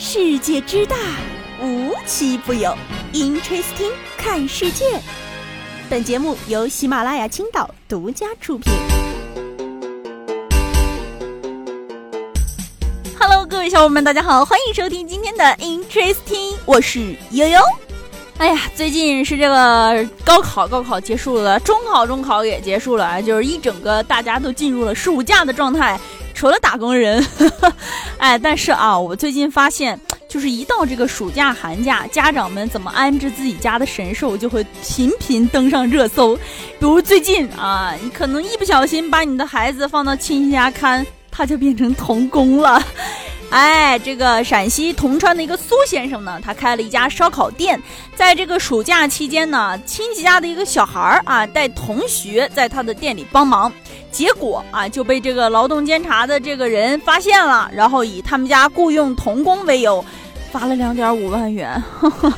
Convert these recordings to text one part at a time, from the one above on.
世界之大，无奇不有。Interesting，看世界。本节目由喜马拉雅青岛独家出品。Hello，各位小伙伴们，大家好，欢迎收听今天的 Interesting，我是悠悠。哎呀，最近是这个高考，高考结束了，中考，中考也结束了，就是一整个大家都进入了暑假的状态。除了打工人，哎，但是啊，我最近发现，就是一到这个暑假寒假，家长们怎么安置自己家的神兽，就会频频登上热搜。比如最近啊，你可能一不小心把你的孩子放到亲戚家看，他就变成童工了。哎，这个陕西铜川的一个苏先生呢，他开了一家烧烤店，在这个暑假期间呢，亲戚家的一个小孩儿啊，带同学在他的店里帮忙。结果啊，就被这个劳动监察的这个人发现了，然后以他们家雇佣童工为由，罚了两点五万元。呵 呵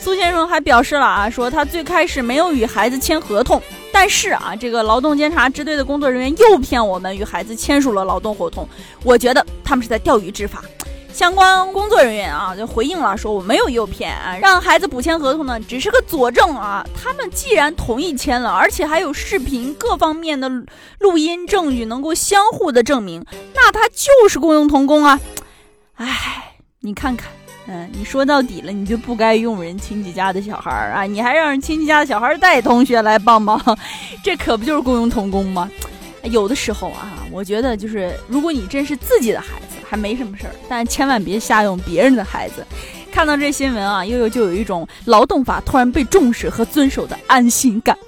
苏先生还表示了啊，说他最开始没有与孩子签合同，但是啊，这个劳动监察支队的工作人员诱骗我们与孩子签署了劳动合同，我觉得他们是在钓鱼执法。相关工作人员啊，就回应了说我没有诱骗，让孩子补签合同呢，只是个佐证啊。他们既然同意签了，而且还有视频各方面的录音证据能够相互的证明，那他就是雇佣童工啊。哎，你看看，嗯，你说到底了，你就不该用人亲戚家的小孩儿啊，你还让人亲戚家的小孩带同学来帮忙，这可不就是雇佣童工吗？有的时候啊，我觉得就是如果你真是自己的孩子。还没什么事儿，但千万别瞎用别人的孩子。看到这新闻啊，悠悠就有一种劳动法突然被重视和遵守的安心感。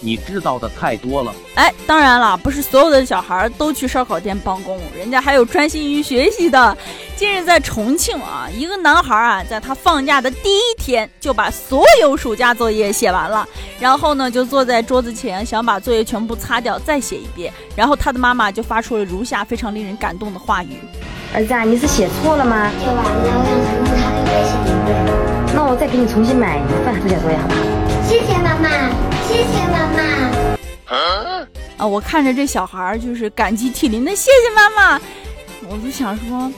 你知道的太多了。哎，当然了，不是所有的小孩都去烧烤店帮工，人家还有专心于学习的。近日在重庆啊，一个男孩啊，在他放假的第一天就把所有暑假作业写完了，然后呢，就坐在桌子前想把作业全部擦掉，再写一遍。然后他的妈妈就发出了如下非常令人感动的话语：“儿子，啊，你是写错了吗？写完了，我想重他再写一遍。那我再给你重新买一份暑假作业，好不好？谢谢妈妈。”谢谢妈妈。啊，我看着这小孩儿就是感激涕零的，谢谢妈妈。我就想说，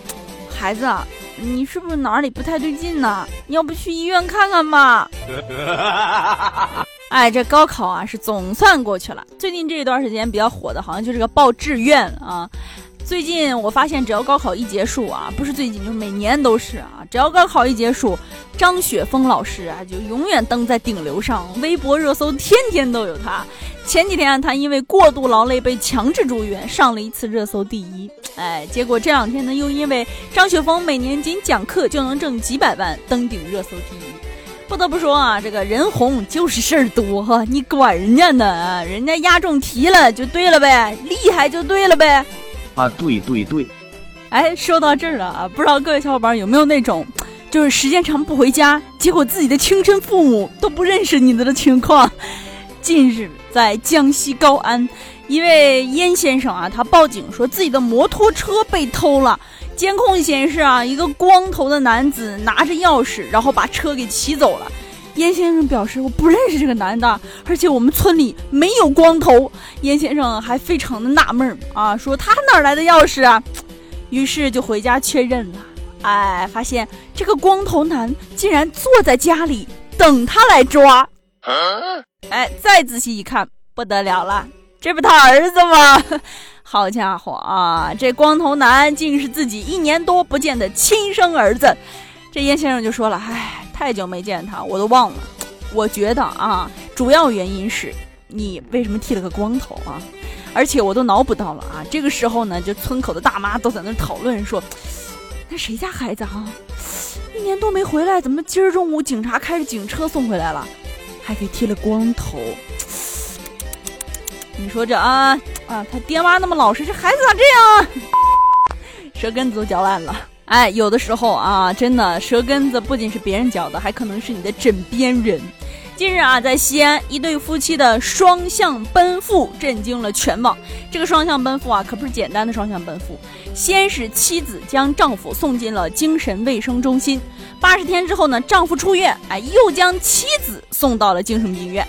孩子，你是不是哪里不太对劲呢？你要不去医院看看吧？哎，这高考啊是总算过去了。最近这一段时间比较火的，好像就是个报志愿啊。最近我发现，只要高考一结束啊，不是最近，就是每年都是啊。只要高考一结束，张雪峰老师啊就永远登在顶流上，微博热搜天天都有他。前几天他因为过度劳累被强制住院，上了一次热搜第一。哎，结果这两天呢，又因为张雪峰每年仅讲课就能挣几百万，登顶热搜第一。不得不说啊，这个人红就是事儿多哈，你管人家呢？人家押中题了就对了呗，厉害就对了呗。啊，对对对，哎，说到这儿了啊，不知道各位小伙伴有没有那种，就是时间长不回家，结果自己的亲生父母都不认识你的情况。近日，在江西高安，一位燕先生啊，他报警说自己的摩托车被偷了，监控显示啊，一个光头的男子拿着钥匙，然后把车给骑走了。严先生表示：“我不认识这个男的，而且我们村里没有光头。”严先生还非常的纳闷啊，说他哪来的钥匙啊？于是就回家确认了，哎，发现这个光头男竟然坐在家里等他来抓。哎，再仔细一看，不得了了，这不他儿子吗？好家伙啊，这光头男竟是自己一年多不见的亲生儿子。这严先生就说了：“唉。”太久没见他，我都忘了。我觉得啊，主要原因是你为什么剃了个光头啊？而且我都脑补到了啊，这个时候呢，就村口的大妈都在那讨论说，那谁家孩子啊？一年多没回来，怎么今儿中午警察开着警车送回来了？还给剃了光头。你说这啊啊，他爹妈那么老实，这孩子咋这样啊？舌根子都嚼烂了。哎，有的时候啊，真的舌根子不仅是别人嚼的，还可能是你的枕边人。近日啊，在西安，一对夫妻的双向奔赴震惊了全网。这个双向奔赴啊，可不是简单的双向奔赴。先是妻子将丈夫送进了精神卫生中心，八十天之后呢，丈夫出院，哎，又将妻子送到了精神病院。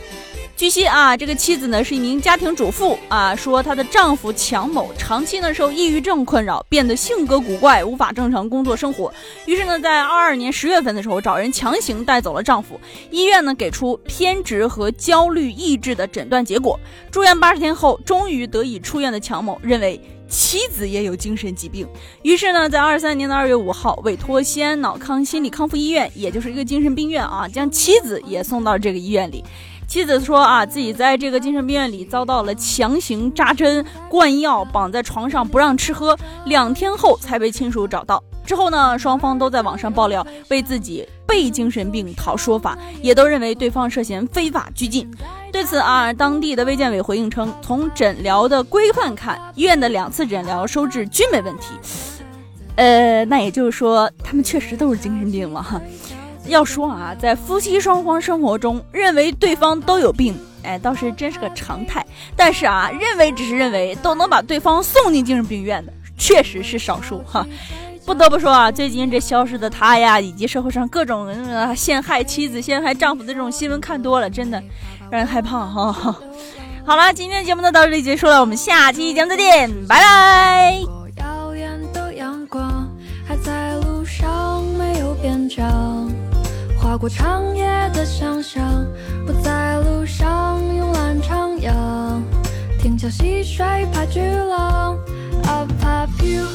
据悉啊，这个妻子呢是一名家庭主妇啊，说她的丈夫强某长期呢受抑郁症困扰，变得性格古怪，无法正常工作生活。于是呢，在二二年十月份的时候，找人强行带走了丈夫。医院呢给出偏执和焦虑抑制的诊断结果。住院八十天后，终于得以出院的强某认为。妻子也有精神疾病，于是呢，在二三年的二月五号，委托西安脑康心理康复医院，也就是一个精神病院啊，将妻子也送到这个医院里。妻子说啊，自己在这个精神病院里遭到了强行扎针、灌药、绑在床上不让吃喝，两天后才被亲属找到。之后呢，双方都在网上爆料，为自己被精神病讨说法，也都认为对方涉嫌非法拘禁。对此啊，当地的卫健委回应称，从诊疗的规范看，医院的两次诊疗收治均没问题。呃，那也就是说，他们确实都是精神病了哈。要说啊，在夫妻双方生活中，认为对方都有病，哎，倒是真是个常态。但是啊，认为只是认为，都能把对方送进精神病院的，确实是少数哈。不得不说啊，最近这消失的他呀，以及社会上各种陷害妻子、陷害丈夫的这种新闻看多了，真的让人害怕哈。好了，今天节目呢到这里结束了，我们下期节目再见，拜拜。划过长夜的想象，不在路上慵懒徜徉，听桥溪水拍巨浪，Up up you。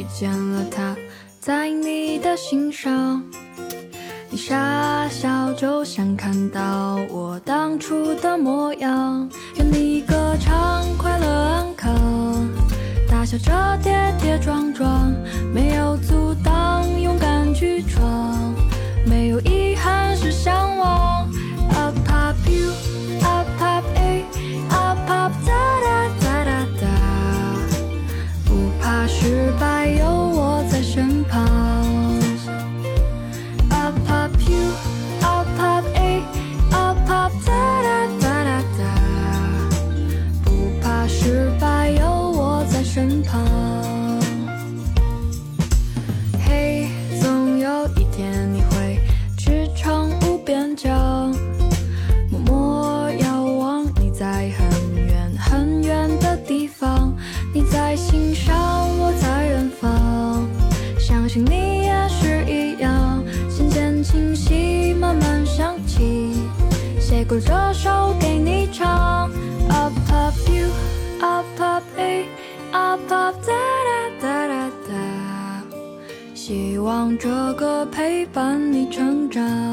遇见了他，在你的心上，你傻笑，就像看到我当初的模样。愿你歌唱，快乐安康，大笑着跌跌撞撞，没有阻挡陪伴你成长。